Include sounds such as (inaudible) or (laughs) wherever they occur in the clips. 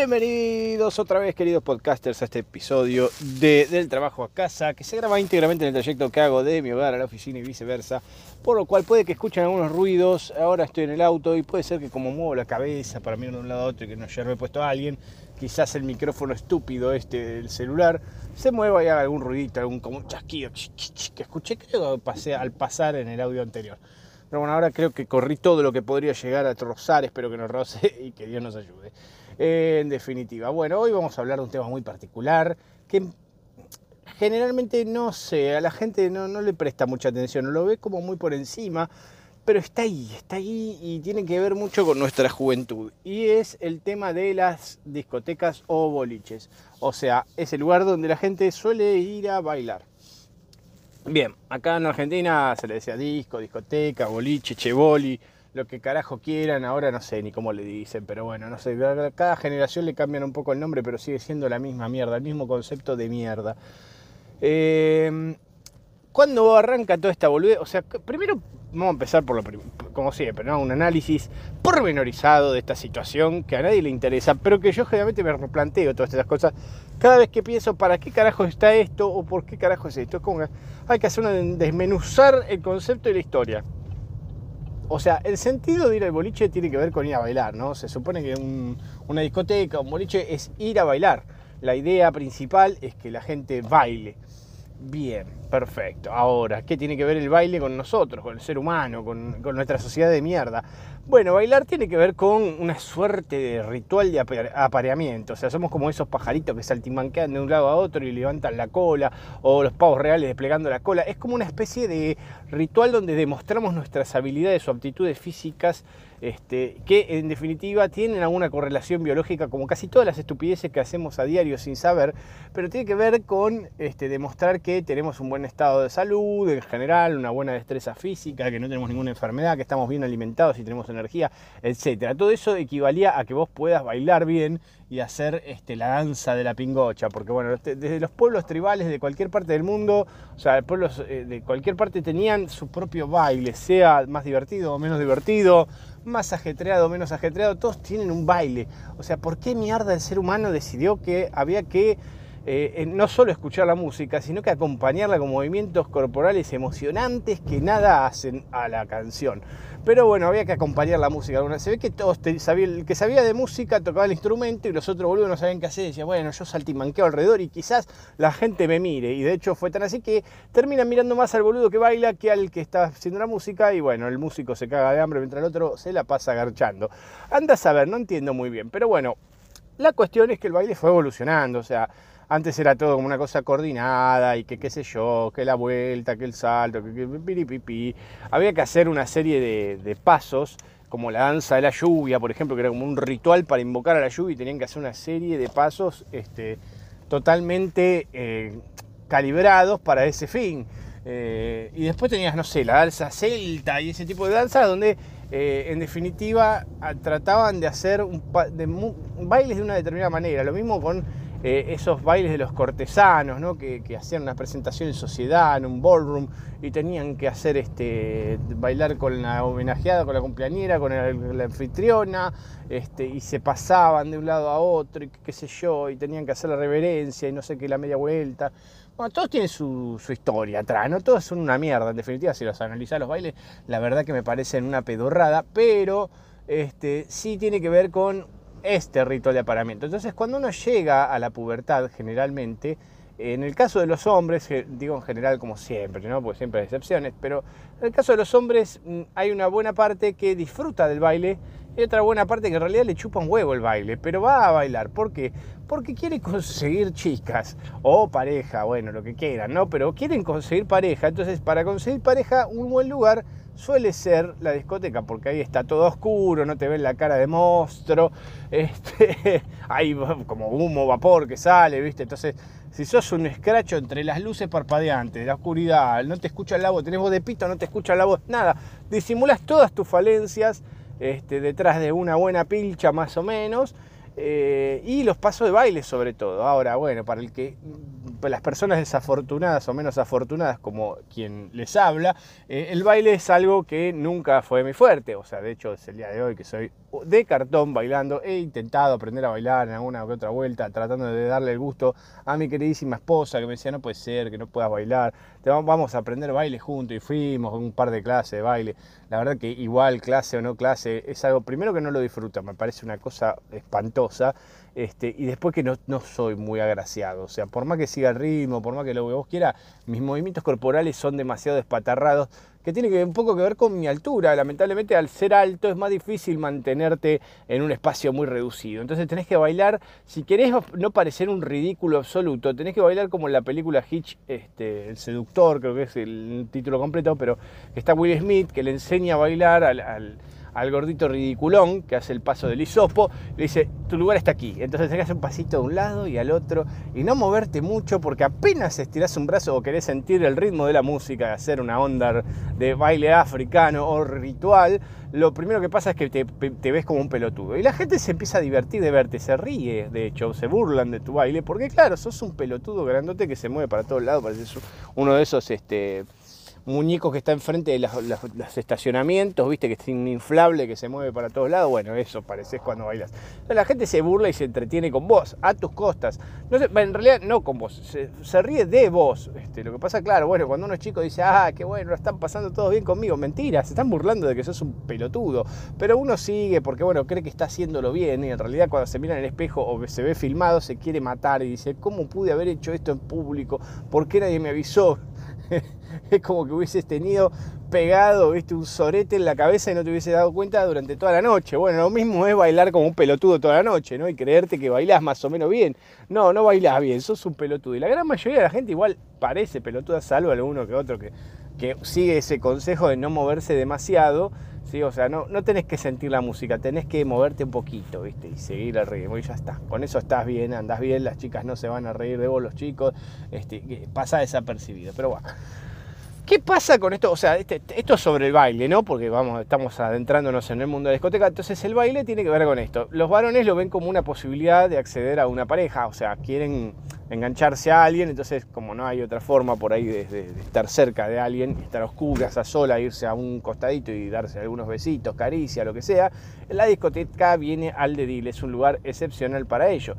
Bienvenidos otra vez, queridos podcasters, a este episodio de Del Trabajo a Casa, que se graba íntegramente en el trayecto que hago de mi hogar a la oficina y viceversa, por lo cual puede que escuchen algunos ruidos. Ahora estoy en el auto y puede ser que, como muevo la cabeza para mirar de un lado a otro y que no he puesto a alguien, quizás el micrófono estúpido este del celular se mueva y haga algún ruidito, algún como chasquido que escuché, creo pasé al pasar en el audio anterior. Pero bueno, ahora creo que corrí todo lo que podría llegar a rozar, espero que no roce y que Dios nos ayude en definitiva. Bueno, hoy vamos a hablar de un tema muy particular que generalmente no sé, a la gente no, le presta mucha atención, lo ve como muy por encima, pero está ahí, está ahí y tiene que ver mucho con nuestra juventud. Y es el tema de las discotecas o boliches. O sea, es el lugar donde la gente suele ir a bailar. Bien, acá en Argentina se le decía disco, discoteca, boliche, cheboli lo que carajo quieran, ahora no sé ni cómo le dicen, pero bueno, no sé, cada generación le cambian un poco el nombre, pero sigue siendo la misma mierda, el mismo concepto de mierda. Eh, ¿Cuándo arranca toda esta boludez? O sea, primero vamos a empezar por lo como siempre, ¿no? Un análisis pormenorizado de esta situación que a nadie le interesa, pero que yo generalmente me replanteo todas estas cosas cada vez que pienso para qué carajo está esto o por qué carajo es esto. Hay que hacer una desmenuzar el concepto y la historia. O sea, el sentido de ir al boliche tiene que ver con ir a bailar, ¿no? Se supone que una discoteca, un boliche es ir a bailar. La idea principal es que la gente baile. Bien, perfecto. Ahora, ¿qué tiene que ver el baile con nosotros, con el ser humano, con, nuestra sociedad de mierda? Bueno, bailar tiene que ver con una suerte de ritual de apareamiento. O sea, somos como esos pajaritos que saltimanquean de un lado a otro y levantan la cola, o los pavos reales desplegando la cola. Es como una especie de ritual donde demostramos nuestras habilidades o aptitudes físicas este, que en definitiva tienen alguna correlación biológica como casi todas las estupideces que hacemos a diario sin saber, pero tiene que ver con este, demostrar que tenemos un buen estado de salud en general, una buena destreza física, que no tenemos ninguna enfermedad, que estamos bien alimentados y tenemos energía, etc. Todo eso equivalía a que vos puedas bailar bien y hacer este, la danza de la pingocha, porque bueno, desde los pueblos tribales de cualquier parte del mundo, o sea, pueblos eh, de cualquier parte tenían su propio baile, sea más divertido o menos divertido, más ajetreado, menos ajetreado, todos tienen un baile. O sea, ¿por qué mierda el ser humano decidió que había que eh, no solo escuchar la música, sino que acompañarla con movimientos corporales emocionantes que nada hacen a la canción. Pero bueno, había que acompañar la música. Se ve que todos el que sabía de música tocaba el instrumento y los otros boludos no sabían qué hacer. Decía, bueno, yo saltimanqueo alrededor y quizás la gente me mire. Y de hecho fue tan así que terminan mirando más al boludo que baila que al que está haciendo la música. Y bueno, el músico se caga de hambre mientras el otro se la pasa agarchando. Anda a saber, no entiendo muy bien. Pero bueno, la cuestión es que el baile fue evolucionando. O sea, antes era todo como una cosa coordinada y que qué sé yo, que la vuelta, que el salto, que, que Había que hacer una serie de, pasos, como la danza de la lluvia, por ejemplo, que era como un ritual para invocar a la lluvia y tenían que hacer una serie de pasos este, totalmente eh, calibrados para ese fin. Eh, y después tenías, no sé, la danza celta y ese tipo de danza donde eh, en definitiva trataban de hacer bailes de una determinada manera. Lo mismo con eh, esos bailes de los cortesanos, ¿no? que, hacían una presentación en sociedad, en un ballroom, y tenían que hacer este, bailar con la homenajeada, con la cumpleañera, con la anfitriona, este, y se pasaban de un lado a otro, y qué sé yo, y tenían que hacer la reverencia, y no sé qué, la media vuelta. Bueno, todos tienen su, historia atrás, ¿no? Todos son una mierda, en definitiva, si los analizás los bailes, la verdad que me parecen una pedorrada, pero este, sí tiene que ver con este ritual de aparamiento. Entonces, cuando uno llega a la pubertad, generalmente, en el caso de los hombres, digo en general como siempre, ¿no? porque siempre hay excepciones, pero en el caso de los hombres mm, hay una buena parte que disfruta del baile y otra buena parte que en realidad le chupa un huevo el baile, pero va a bailar. ¿Por qué? Porque quiere conseguir chicas o pareja, bueno, lo que quieran, ¿no? Pero quieren conseguir pareja. Entonces, para conseguir pareja, un buen lugar suele ser la discoteca, porque ahí está todo oscuro, no te ven la cara de monstruo, (laughs) este, hay como humo, vapor que sale, ¿viste? Entonces, si sos un escracho entre las luces parpadeantes, la oscuridad, no te escucha la voz, tenés voz de pito, no te escucha la voz, nada, disimulas todas tus falencias este, detrás de una buena pilcha más o menos, eh, y los pasos de baile sobre todo. Ahora, bueno, para el que las personas desafortunadas o menos afortunadas como quien les habla, eh, el baile es algo que nunca fue mi fuerte. O sea, de hecho es el día de hoy que soy de cartón bailando. He intentado aprender a bailar en alguna u otra vuelta, tratando de darle el gusto a mi queridísima esposa que me decía, no puede ser que no puedas bailar, vamos a aprender baile juntos y fuimos un par de clases de baile. La verdad que igual clase o no clase es algo, primero que no lo disfruto, me parece una cosa espantosa. Este, y después que no, no, soy muy agraciado. O sea, por más que siga el ritmo, por más que lo que vos quieras, mis movimientos corporales son demasiado despatarrados que tiene un poco que ver con mi altura. Lamentablemente al ser alto es más difícil mantenerte en un espacio muy reducido. Entonces tenés que bailar, si querés no parecer un ridículo absoluto, tenés que bailar como en la película Hitch, este, El Seductor, creo que es el título completo, pero está Will Smith que le enseña a bailar al al gordito ridiculón que hace el paso del hisopo, le dice, tu lugar está aquí. Entonces hacer un pasito de un lado y al otro y no moverte mucho porque apenas estirás un brazo o querés sentir el ritmo de la música, hacer una onda de baile africano o ritual, lo primero que pasa es que te, ves como un pelotudo. Y la gente se empieza a divertir de verte, se ríe, de hecho, se burlan de tu baile, porque claro, sos un pelotudo grandote que se mueve para todos lados, pareces uno de esos... Este, muñeco que está enfrente de los, estacionamientos, viste que es inflable, que se mueve para todos lados. Bueno, eso pareces cuando bailas. la gente se burla y se entretiene con vos, a tus costas. No en realidad no con vos, se, ríe de vos. Este, lo que pasa, claro, bueno, cuando uno es chico dice, ah, qué bueno, están pasando todos bien conmigo. Mentira, se están burlando de que sos un pelotudo. Pero uno sigue porque, bueno, cree que está haciéndolo bien y en realidad cuando se mira en el espejo o se ve filmado se quiere matar y dice, ¿cómo pude haber hecho esto en público? ¿Por qué nadie me avisó? (laughs) es como que hubieses tenido pegado, viste, un sorete en la cabeza y no te hubiese dado cuenta durante toda la noche. Bueno, lo mismo es bailar como un pelotudo toda la noche, ¿no? Y creerte que bailás más o menos bien. No, no bailás bien, sos un pelotudo. Y la gran mayoría de la gente igual parece pelotuda, salvo alguno que otro que, que sigue ese consejo de no moverse demasiado. ¿Sí? O sea, no, no tenés que sentir la música, tenés que moverte un poquito, ¿viste? Y seguir el ritmo y ya está. Con eso estás bien, andás bien, las chicas no se van a reír de vos, los chicos, este, pasa desapercibido. Pero bueno. ¿Qué pasa con esto? O sea, este, esto es sobre el baile, ¿no? Porque vamos, estamos adentrándonos en el mundo de la discoteca. Entonces el baile tiene que ver con esto. Los varones lo ven como una posibilidad de acceder a una pareja. O sea, quieren engancharse a alguien. Entonces, como no hay otra forma por ahí de, estar cerca de alguien, estar a oscuras, a sola, irse a un costadito y darse algunos besitos, caricia, lo que sea, la discoteca viene al dedil. Es un lugar excepcional para ello.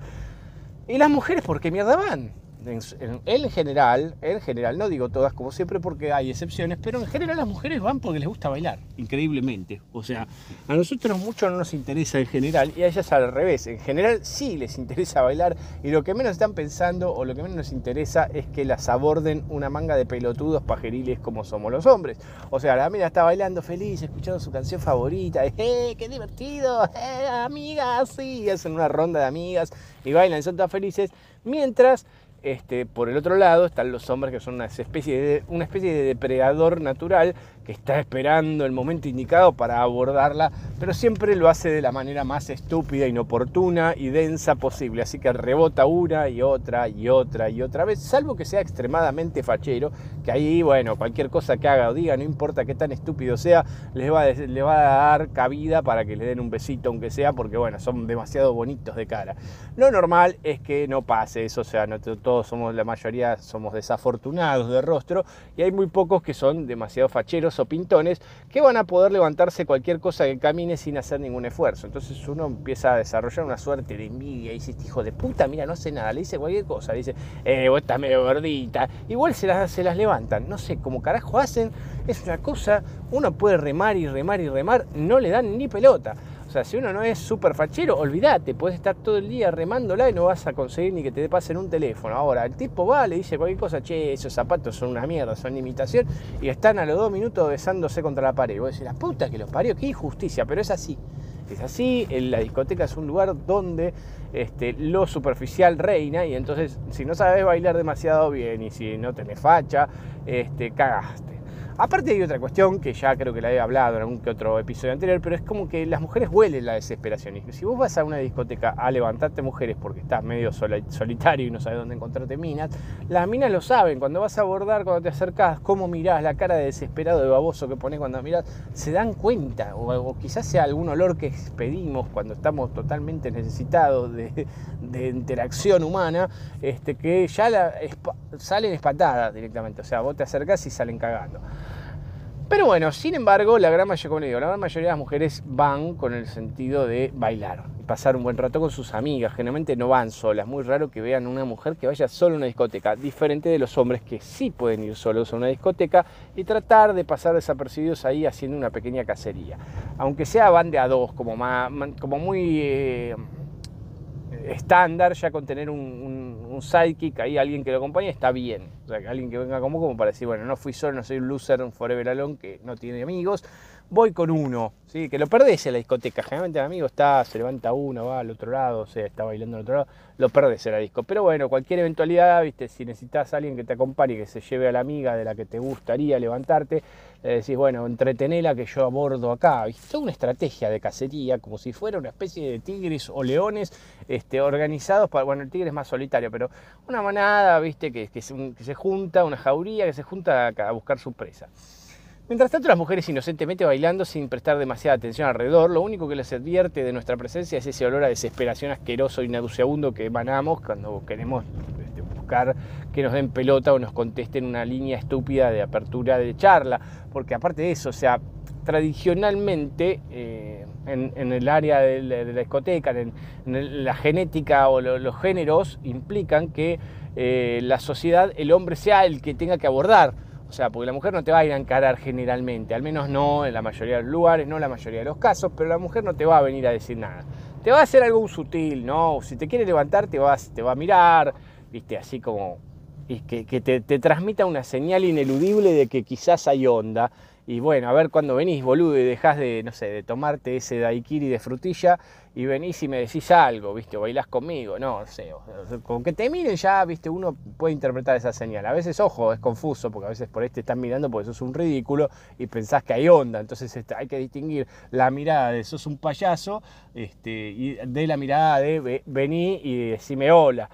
¿Y las mujeres por qué mierda van? En, general, en general, no digo todas como siempre porque hay excepciones, pero en general las mujeres van porque les gusta bailar, increíblemente. O sea, a nosotros mucho no nos interesa en general y a ellas al revés. En general sí les interesa bailar y lo que menos están pensando o lo que menos nos interesa es que las aborden una manga de pelotudos pajeriles como somos los hombres. O sea, la mina está bailando feliz, escuchando su canción favorita, (laughs) ¡eh, qué divertido! ¡eh, amigas! Sí, hacen una ronda de amigas y bailan, son tan felices. Mientras este, por el otro lado están los hombres que son una especie de, una especie de depredador natural está esperando el momento indicado para abordarla, pero siempre lo hace de la manera más estúpida, inoportuna y densa posible. Así que rebota una y otra y otra y otra vez, salvo que sea extremadamente fachero, que ahí, bueno, cualquier cosa que haga o diga, no importa qué tan estúpido sea, les va, a, les va a dar cabida para que le den un besito, aunque sea, porque, bueno, son demasiado bonitos de cara. Lo normal es que no pase eso, o sea, no todos somos, la mayoría somos desafortunados de rostro y hay muy pocos que son demasiado facheros pintones que van a poder levantarse cualquier cosa que camine sin hacer ningún esfuerzo. Entonces uno empieza a desarrollar una suerte de envidia y dice, este hijo de puta, mira, no hace nada, le dice cualquier cosa, dice, eh, vos estás medio gordita, igual se las, levantan, no sé, como carajo hacen, es una cosa, uno puede remar y remar y remar, no le dan ni pelota. O sea, si uno no es súper fachero, olvídate, puedes estar todo el día remándola y no vas a conseguir ni que te pasen un teléfono. Ahora, el tipo va, le dice cualquier cosa, che, esos zapatos son una mierda, son imitación, y están a los dos minutos besándose contra la pared. Y vos decís, la puta que los parió, qué injusticia, pero es así. Es así, la discoteca es un lugar donde este, lo superficial reina y entonces si no sabes bailar demasiado bien y si no tenés facha, este, cagaste. Aparte hay otra cuestión que ya creo que la he hablado en algún que otro episodio anterior, pero es como que las mujeres huelen la desesperación. Y si vos vas a una discoteca a levantarte mujeres porque estás medio solitario y no sabes dónde encontrarte minas, las minas lo saben. Cuando vas a abordar, cuando te acercás, cómo mirás, la cara de desesperado, de baboso que pones cuando mirás, se dan cuenta. O, quizás sea algún olor que expedimos cuando estamos totalmente necesitados de, interacción humana, este, que ya salen espatadas directamente. O sea, vos te acercás y salen cagando. Pero bueno, sin embargo, la gran mayoría, la gran mayoría de las mujeres van con el sentido de bailar y pasar un buen rato con sus amigas. Generalmente no van solas. Muy raro que vean una mujer que vaya solo a una discoteca, diferente de los hombres que sí pueden ir solos a una discoteca y tratar de pasar desapercibidos ahí haciendo una pequeña cacería. Aunque sea van de a dos, como, como muy eh, estándar, ya con tener un un sidekick, ahí alguien que lo acompañe, está bien. O sea, alguien que venga como, como para decir, bueno, no fui solo, no soy un loser, un forever alone que no tiene amigos, voy con uno, ¿sí? que lo perdés en la discoteca. Generalmente el amigo está, se levanta uno, va al otro lado, o sea, está bailando al otro lado, lo perdés en la disco. Pero bueno, cualquier eventualidad, ¿viste? si necesitas a alguien que te acompañe, que se lleve a la amiga de la que te gustaría levantarte, le decís, bueno, entretenela que yo abordo acá. ¿viste? Toda una estrategia de cacería, como si fuera una especie de tigres o leones este, organizados para, bueno, el tigre es más solitario, pero una manada, ¿viste? Que se junta, una jauría que se junta a buscar su presa. Mientras tanto, las mujeres inocentemente bailando sin prestar demasiada atención alrededor, lo único que les advierte de nuestra presencia es ese olor a desesperación asqueroso y nauseabundo que emanamos cuando queremos este, buscar que nos den pelota o nos contesten una línea estúpida de apertura de charla. Porque aparte de eso, sea, tradicionalmente eh, en, el área de la, discoteca, en, la genética o los géneros implican que eh, la sociedad, el hombre sea el que tenga que abordar o sea, porque la mujer no te va a ir a encarar generalmente, al menos no en la mayoría de los lugares, no en la mayoría de los casos, pero la mujer no te va a venir a decir nada. Te va a hacer algo sutil, ¿no? Si te quiere levantar, te va, te va a mirar, ¿viste? Así como. Y que, te, te transmita una señal ineludible de que quizás hay onda y bueno, a ver cuando venís, boludo, y dejás de, no sé, de tomarte ese daiquiri de frutilla y venís y me decís algo, ¿viste? O bailás conmigo, no, no sé. Con que te miren ya, ¿viste? Uno puede interpretar esa señal. A veces, ojo, es confuso, porque a veces por ahí te están mirando porque sos un ridículo y pensás que hay onda. Entonces este, hay que distinguir la mirada de sos un payaso este, y de la mirada de vení y decime hola.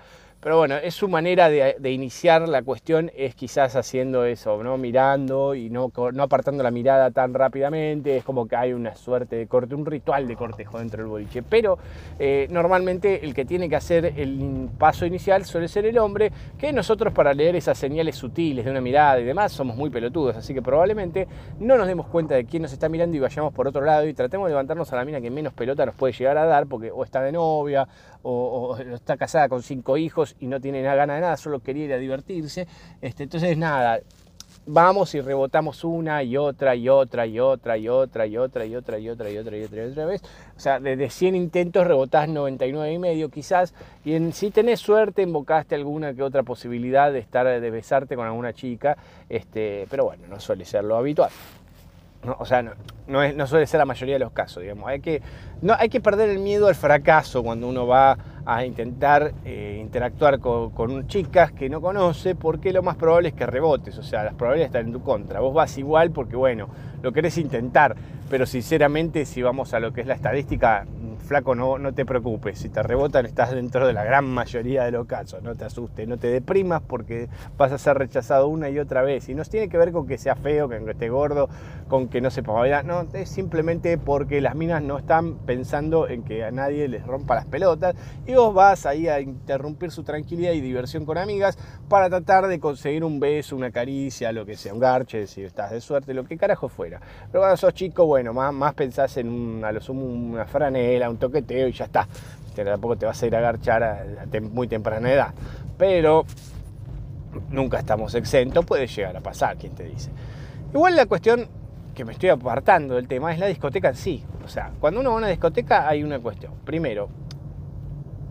Pero bueno, es su manera de, iniciar la cuestión, es quizás haciendo eso, ¿no? Mirando y no, apartando la mirada tan rápidamente, es como que hay una suerte de corte, un ritual de cortejo dentro del boliche. Pero eh, normalmente el que tiene que hacer el paso inicial suele ser el hombre, que nosotros para leer esas señales sutiles de una mirada y demás somos muy pelotudos, así que probablemente no nos demos cuenta de quién nos está mirando y vayamos por otro lado y tratemos de levantarnos a la mina que menos pelota nos puede llegar a dar, porque o está de novia o, está casada con cinco hijos y no tiene nada gana de nada, solo quería ir a divertirse. Este, entonces, nada, vamos y rebotamos una y otra y otra y otra y otra y otra y otra y otra y otra y otra y otra vez. O sea, desde 100 intentos rebotás 99 y medio quizás y en, si tenés suerte invocaste alguna que otra posibilidad de estar de besarte con alguna chica, este, pero bueno, no suele ser lo habitual. O sea, no, no, suele ser la mayoría de los casos, digamos. Hay que, no, hay que perder el miedo al fracaso cuando uno va a intentar eh, interactuar con, chicas que no conoce, porque lo más probable es que rebotes, o sea, las probabilidades están en tu contra. Vos vas igual porque, bueno, lo querés intentar, pero sinceramente, si vamos a lo que es la estadística, flaco, no, no te preocupes, si te rebotan estás dentro de la gran mayoría de los casos, no te asustes, no te deprimas porque vas a ser rechazado una y otra vez. Y no tiene que ver con que sea feo, con que esté gordo, con que no sepa bailar, no, es simplemente porque las minas no están pensando en que a nadie les rompa las pelotas y vos vas ahí a interrumpir su tranquilidad y diversión con amigas para tratar de conseguir un beso, una caricia, lo que sea, un garche, si estás de suerte, lo que carajo fuera. Pero cuando sos chico, bueno, más, más pensás en a lo sumo una franela, un toqueteo y ya está. Tampoco te vas a ir a agarchar a, muy temprana edad. Pero nunca estamos exentos, puede llegar a pasar, quien te dice. Igual la cuestión que me estoy apartando del tema es la discoteca en sí. O sea, cuando uno va a una discoteca hay una cuestión. Primero,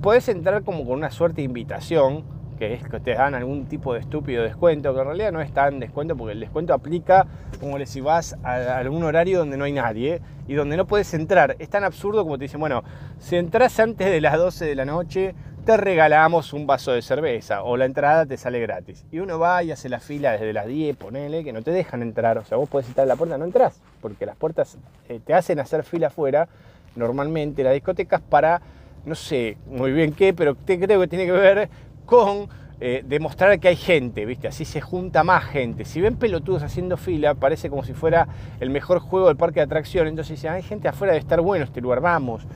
puedes entrar como con una suerte de invitación, que es que te dan algún tipo de estúpido descuento, que en realidad no es tan descuento porque el descuento aplica como si vas a algún horario donde no hay nadie y donde no puedes entrar. Es tan absurdo como te dicen, bueno, si entras antes de las 12 de la noche, te regalamos un vaso de cerveza o la entrada te sale gratis. Y uno va y hace la fila desde las 10, ponele, que no te dejan entrar. O sea, vos podés estar en la puerta, no entras, porque las puertas eh, te hacen hacer fila afuera, normalmente las discotecas, para, no sé muy bien qué, pero creo que tiene que ver con eh, demostrar que hay gente, ¿viste? Así se junta más gente. Si ven pelotudos haciendo fila, parece como si fuera el mejor juego del parque de atracción. Entonces dicen, hay gente afuera de estar bueno este lugar, vamos.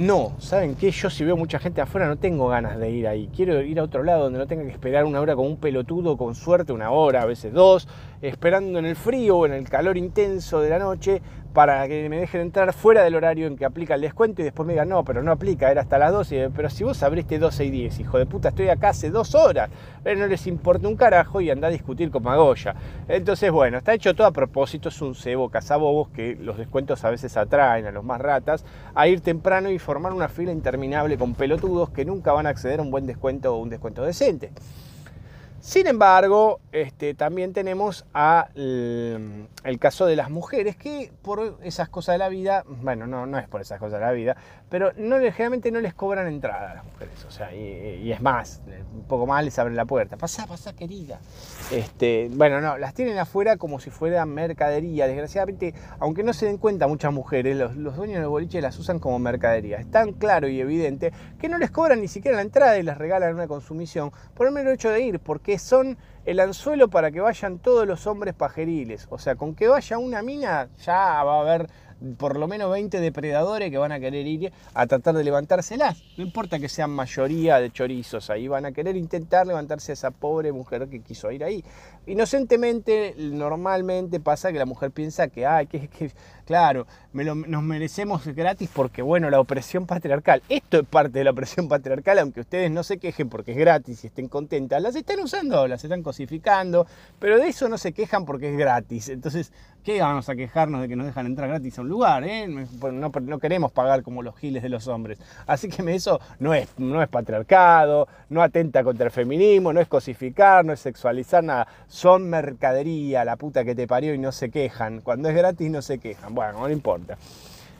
No, ¿saben qué? Yo si veo mucha gente afuera no tengo ganas de ir ahí. Quiero ir a otro lado donde no tenga que esperar una hora con un pelotudo, con suerte una hora, a veces dos, esperando en el frío o en el calor intenso de la noche para que me dejen entrar fuera del horario en que aplica el descuento y después me digan, no, pero no aplica, era hasta las 12, pero si vos abriste 12 y 10, hijo de puta, estoy acá hace dos horas, pero no les importa un carajo y anda a discutir con Magoya. Entonces, bueno, está hecho todo a propósito, es un cebo cazabobos que los descuentos a veces atraen a los más ratas a ir temprano y formar una fila interminable con pelotudos que nunca van a acceder a un buen descuento o un descuento decente. Sin embargo, este, también tenemos a el, caso de las mujeres que por esas cosas de la vida, bueno, no, no es por esas cosas de la vida, pero no, generalmente no les cobran entrada a las mujeres, o sea, y, es más, un poco más les abren la puerta, pasa, pasa querida. Este, bueno, no, las tienen afuera como si fuera mercadería, desgraciadamente, aunque no se den cuenta muchas mujeres, los, dueños del boliche las usan como mercadería, es tan claro y evidente que no les cobran ni siquiera la entrada y les regalan una consumición por el mero hecho de ir, porque son el anzuelo para que vayan todos los hombres pajeriles, o sea, con que vaya una mina ya va a haber por lo menos 20 depredadores que van a querer ir a tratar de levantárselas. No importa que sean mayoría de chorizos, ahí van a querer intentar levantarse a esa pobre mujer que quiso ir ahí. Inocentemente, normalmente pasa que la mujer piensa que, ay, que, que claro, nos merecemos gratis porque, bueno, la opresión patriarcal. Esto es parte de la opresión patriarcal, aunque ustedes no se quejen porque es gratis y estén contentas, las están usando, las están cosificando, pero de eso no se quejan porque es gratis. Entonces, ¿qué vamos a quejarnos de que nos dejan entrar gratis a un lugar? Eh? No, queremos pagar como los giles de los hombres. Así que eso no es, no es patriarcado, no atenta contra el feminismo, no es cosificar, no es sexualizar nada son mercadería, la puta que te parió y no se quejan. Cuando es gratis no se quejan. Bueno, no importa.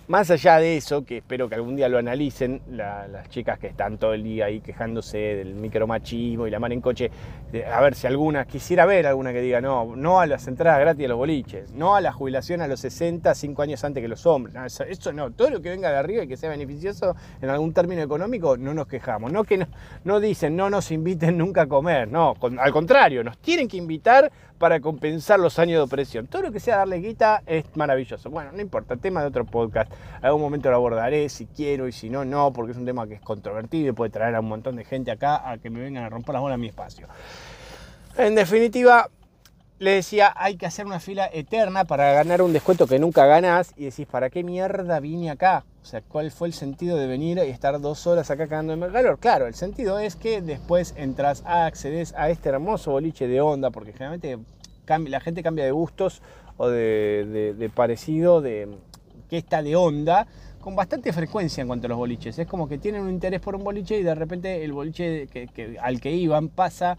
Más allá de eso, que espero que algún día lo analicen, las chicas que están todo el día ahí quejándose del micromachismo y la mano en coche, a ver si alguna, quisiera ver alguna que diga no, no a las entradas gratis a los boliches, no a la jubilación a los 60, 5 años antes que los hombres. eso, no, todo lo que venga de arriba y que sea beneficioso en algún término económico, no nos quejamos. No que no, no dicen no nos inviten nunca a comer, no, al contrario, nos tienen que invitar para compensar los años de opresión. Todo lo que sea darle guita es maravilloso. Bueno, no importa, tema de otro podcast. Algún momento lo abordaré si quiero y si no, no, porque es un tema que es controvertido y puede traer a un montón de gente acá a que me vengan a romper las bolas a mi espacio. En definitiva, le decía, hay que hacer una fila eterna para ganar un descuento que nunca ganás y decís, ¿para qué mierda vine acá? O sea, ¿cuál fue el sentido de venir y estar dos horas acá cagando en calor? Claro, el sentido es que después entras, a, accedes a este hermoso boliche de onda, porque generalmente la gente cambia de gustos o de, parecido, de que está de onda, con bastante frecuencia en cuanto a los boliches. Es como que tienen un interés por un boliche y de repente el boliche al que iban pasa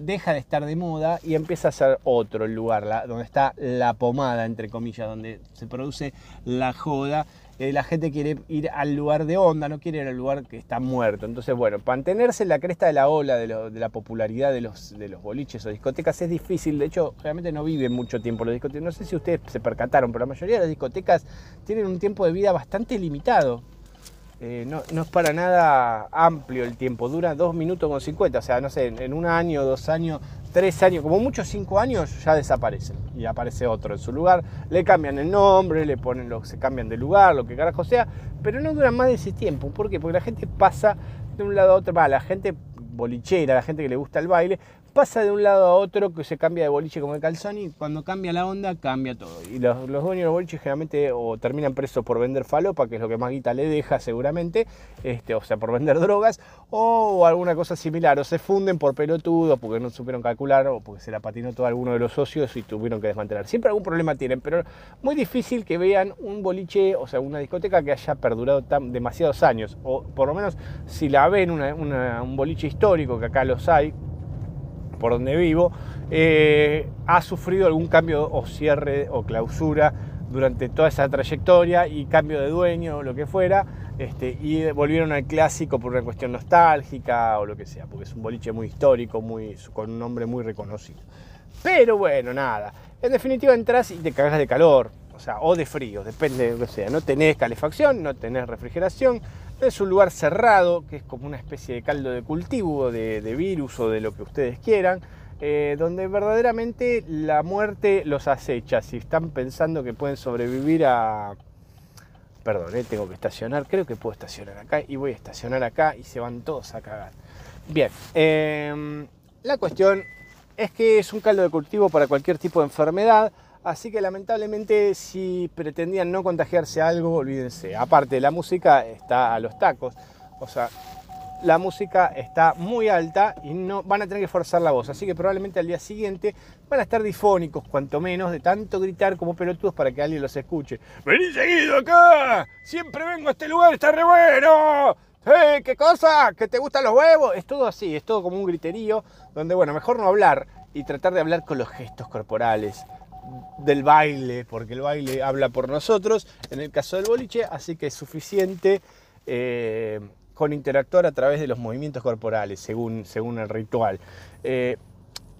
deja de estar de moda y empieza a ser otro el lugar, donde está la pomada, entre comillas, donde se produce la joda. Eh, la gente quiere ir al lugar de onda, no quiere ir al lugar que está muerto. Entonces, bueno, mantenerse en la cresta de la ola de, la popularidad de los, de los boliches o discotecas es difícil. De hecho, realmente no viven mucho tiempo los discotecas. No sé si ustedes se percataron, pero la mayoría de las discotecas tienen un tiempo de vida bastante limitado. Eh, no, es para nada amplio el tiempo, dura dos minutos con 50, o sea, no sé, en un año, dos años, tres años, como muchos cinco años, ya desaparecen y aparece otro en su lugar. Le cambian el nombre, le ponen lo, se cambian de lugar, lo que carajo sea, pero no dura más de ese tiempo. ¿Por qué? Porque la gente pasa de un lado a otro, la gente bolichera, la gente que le gusta el baile, pasa de un lado a otro que se cambia de boliche como el calzón y cuando cambia la onda cambia todo. Y los, dueños de los boliches generalmente o terminan presos por vender falopa, que es lo que más guita le deja seguramente, este, o sea, por vender drogas, o alguna cosa similar, o se funden por pelotudos porque no supieron calcular o porque se la patinó todo alguno de los socios y tuvieron que desmantelar. Siempre algún problema tienen, pero muy difícil que vean un boliche, o sea, una discoteca que haya perdurado tan, demasiados años, o por lo menos si la ven un boliche histórico, que acá los hay, por donde vivo, eh, ha sufrido algún cambio o cierre o clausura durante toda esa trayectoria y cambio de dueño lo que fuera. este, y volvieron al clásico por una cuestión nostálgica o lo que sea, porque es un boliche muy histórico, muy, con un nombre muy reconocido. Pero bueno, nada. En definitiva entras y te cagas de calor, o sea, o de frío, depende de lo que sea. No tenés calefacción, no tenés refrigeración, es un lugar cerrado, que es como una especie de caldo de cultivo, de, virus o de lo que ustedes quieran, eh, donde verdaderamente la muerte los acecha. Si están pensando que pueden sobrevivir a... Perdón, eh, tengo que estacionar, creo que puedo estacionar acá y voy a estacionar acá y se van todos a cagar. Bien, em, la cuestión es que es un caldo de cultivo para cualquier tipo de enfermedad. Así que lamentablemente si pretendían no contagiarse algo, olvídense. Aparte, la música está a los tacos. O sea, la música está muy alta y no van a tener que forzar la voz. Así que probablemente al día siguiente van a estar difónicos, cuanto menos, de tanto gritar como pelotudos para que alguien los escuche. ¡Vení seguido acá! ¡Siempre vengo a este lugar, está re bueno! ¡Eh, qué cosa! ¿Que te gustan los huevos? Es todo así, es todo como un griterío, donde, bueno, mejor no hablar y tratar de hablar con los gestos corporales del baile, porque el baile habla por nosotros, en el caso del boliche, así que es suficiente eh, con interactuar a través de los movimientos corporales, según, según el ritual. Eh,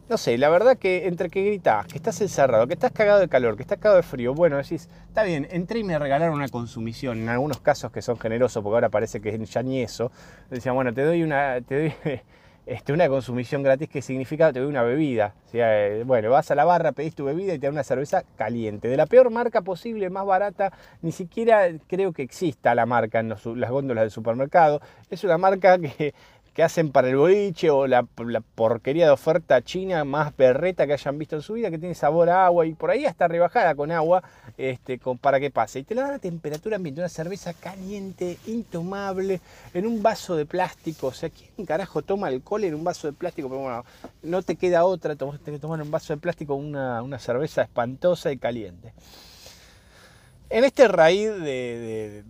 no sé, la verdad que entre que gritas, que estás encerrado, que estás cagado de calor, que estás cagado de frío, bueno, decís, está bien, entré y me regalaron una consumición, en algunos casos que son generosos, porque ahora parece que ya ni eso, decían, bueno, te doy una, te doy este, una consumición gratis que significa te doy una bebida. Eh, bueno, vas a la barra, pedís tu bebida y te da una cerveza caliente. De la peor marca posible, más barata, ni siquiera creo que exista la marca en las góndolas del supermercado. Es una marca que que hacen para el boliche o la, porquería de oferta china más berreta que hayan visto en su vida, que tiene sabor a agua y por ahí hasta rebajada con agua este, para que pase. Y te la dan a temperatura ambiente, una cerveza caliente, intomable, en un vaso de plástico. O sea, ¿quién carajo toma alcohol en un vaso de plástico? Pero bueno, no te queda otra, tenés que tomar en un vaso de plástico una, una cerveza espantosa y caliente. En este raíz de,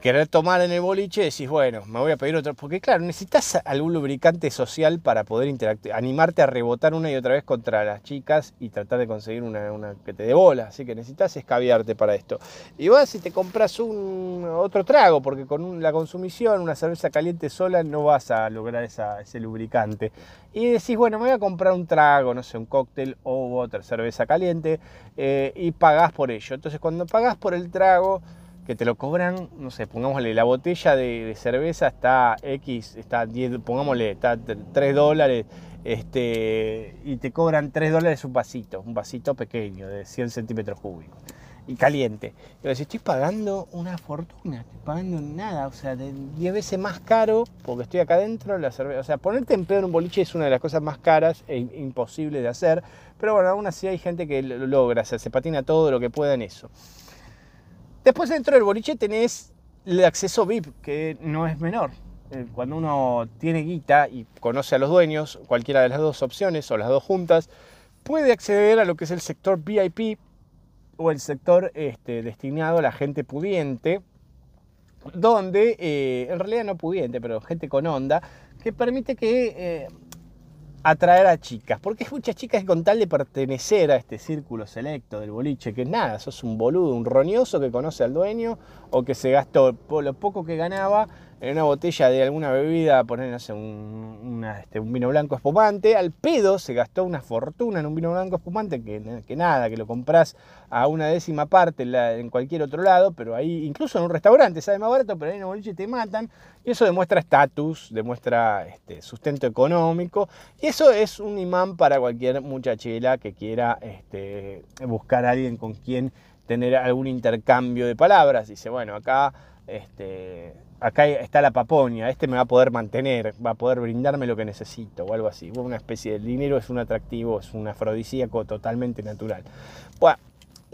querer tomar en el boliche, decís, bueno, me voy a pedir otro. Porque, claro, necesitas algún lubricante social para poder interactuar, animarte a rebotar una y otra vez contra las chicas y tratar de conseguir una, que te dé bola. Así que necesitas escabiarte para esto. Y vas y te compras un otro trago, porque con la consumición, una cerveza caliente sola, no vas a lograr ese lubricante. Y decís, bueno, me voy a comprar un trago, no sé, un cóctel o otra cerveza caliente, eh, y pagás por ello. Entonces, cuando pagás por el trago, que te lo cobran, no sé, pongámosle, la botella de, cerveza está X, está 10, pongámosle, está 3 dólares, este, y te cobran 3 dólares un vasito, un vasito pequeño de 100 centímetros cúbicos y caliente. Y decís, estoy pagando una fortuna, estoy pagando nada, o sea, de 10 veces más caro porque estoy acá adentro, la cerveza, o sea, ponerte en pedo en un boliche es una de las cosas más caras e imposible de hacer, pero bueno, aún así hay gente que lo logra, o se patina todo lo que pueda en eso. Después dentro del boliche tenés el acceso VIP, que no es menor. Eh, cuando uno tiene guita y conoce a los dueños, cualquiera de las dos opciones o las dos juntas, puede acceder a lo que es el sector VIP o el sector este, destinado a la gente pudiente, donde, eh, en realidad no pudiente, pero gente con onda, que permite que eh, atraer a chicas, porque hay muchas chicas que con tal de pertenecer a este círculo selecto del boliche, que nada, sos un boludo, un roñoso que conoce al dueño o que se gastó lo poco que ganaba en una botella de alguna bebida, poner, un, este, un, vino blanco espumante, al pedo se gastó una fortuna en un vino blanco espumante, que, que nada, que lo compras a una décima parte en cualquier otro lado, pero ahí, incluso en un restaurante, sabe más barato, pero ahí en el boliche te matan, y eso demuestra estatus, demuestra este, sustento económico, y eso es un imán para cualquier muchachela que quiera este, buscar a alguien con quien tener algún intercambio de palabras. Dice, bueno, acá este, acá está la paponia, este me va a poder mantener, va a poder brindarme lo que necesito o algo así. Una especie de dinero es un atractivo, es un afrodisíaco totalmente natural. Bueno,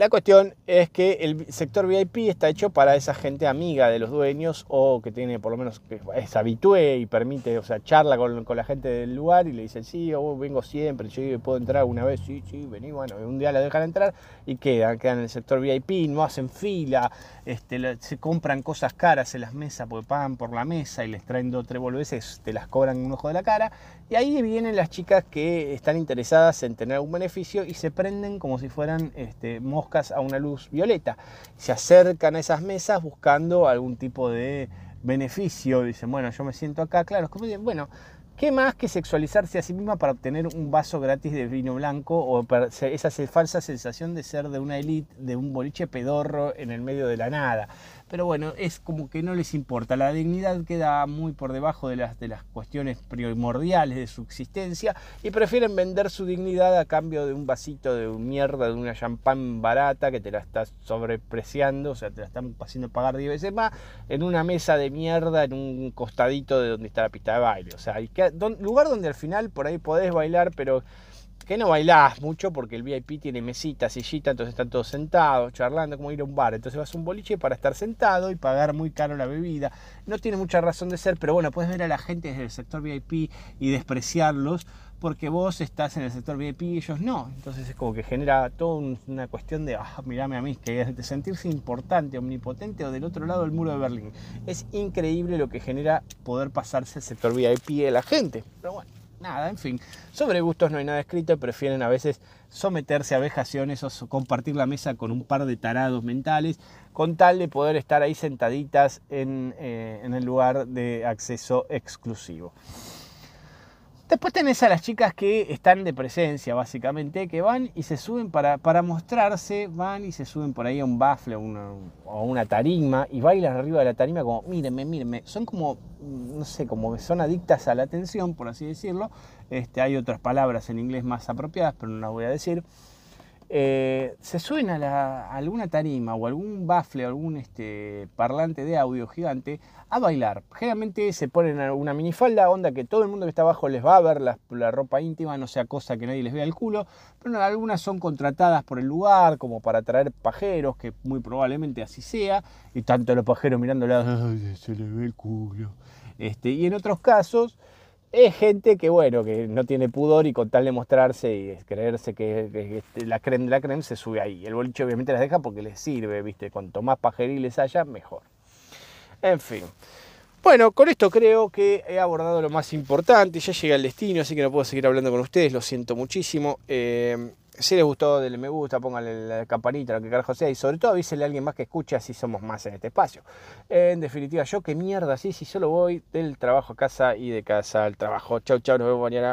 la cuestión es que el sector VIP está hecho para esa gente amiga de los dueños o que tiene por lo menos es habitué y permite, o sea, charla con, la gente del lugar y le dicen, sí, yo vengo siempre, yo puedo entrar una vez, sí, sí, vení, bueno, un día la dejan entrar y quedan, quedan en el sector VIP, no hacen fila, este, se compran cosas caras en las mesas porque pagan por la mesa y les traen dos o tres boludeces, te las cobran un ojo de la cara y ahí vienen las chicas que están interesadas en tener algún beneficio y se prenden como si fueran este, moscas a una luz violeta. Se acercan a esas mesas buscando algún tipo de beneficio, dicen, bueno, yo me siento acá, claro, es como, bueno, ¿Qué más que sexualizarse a sí misma para obtener un vaso gratis de vino blanco o esa falsa sensación de ser de una élite, de un boliche pedorro en el medio de la nada? Pero bueno, es como que no les importa. La dignidad queda muy por debajo de las, de las cuestiones primordiales de su existencia y prefieren vender su dignidad a cambio de un vasito de mierda, de una champán barata que te la estás sobrepreciando, o sea, te la están haciendo pagar 10 veces más, en una mesa de mierda, en un costadito de donde está la pista de baile. O sea, hay que, lugar donde al final por ahí podés bailar, pero que no bailás mucho porque el VIP tiene mesita, sillita, entonces están todos sentados, charlando, como ir a un bar. Entonces vas a un boliche para estar sentado y pagar muy caro la bebida. No tiene mucha razón de ser, pero bueno, puedes ver a la gente desde el sector VIP y despreciarlos porque vos estás en el sector VIP y ellos no. Entonces es como que genera toda una cuestión de, ah, mirame a mí, que de sentirse importante, omnipotente o del otro lado del muro de Berlín. Es increíble lo que genera poder pasarse el sector VIP de la gente. Pero bueno nada, en fin, sobre gustos no hay nada escrito, prefieren a veces someterse a vejaciones o compartir la mesa con un par de tarados mentales, con tal de poder estar ahí sentaditas en, eh, en el lugar de acceso exclusivo. Después tenés a las chicas que están de presencia, básicamente, que van y se suben para, para mostrarse, van y se suben por ahí a un bafle o una, una tarima y bailan arriba de la tarima como, mírenme, mírenme. Son como, no sé, como que son adictas a la atención, por así decirlo. Este, hay otras palabras en inglés más apropiadas, pero no las voy a decir. Eh, se suena alguna tarima o algún bafle, algún este, parlante de audio gigante a bailar. Generalmente se ponen una minifalda, onda que todo el mundo que está abajo les va a ver la, ropa íntima, no sea cosa que nadie les vea el culo, pero algunas son contratadas por el lugar como para traer pajeros, que muy probablemente así sea, y tanto los pajeros mirándola, se les ve el culo. Este, y en otros casos es gente que, bueno, que no tiene pudor y con tal de mostrarse y creerse que, la creme de la creme se sube ahí. El boliche obviamente las deja porque les sirve, ¿viste? Cuanto más pajeriles haya, mejor. En fin. Bueno, con esto creo que he abordado lo más importante. Ya llegué al destino, así que no puedo seguir hablando con ustedes. Lo siento muchísimo. Eh, si les gustó, denle me gusta, pónganle la campanita, lo que carajo sea, y sobre todo avísenle a alguien más que escuche, así somos más en este espacio. En definitiva, yo qué mierda, sí, si solo voy del trabajo a casa y de casa al trabajo. Chau, chau, nos vemos mañana.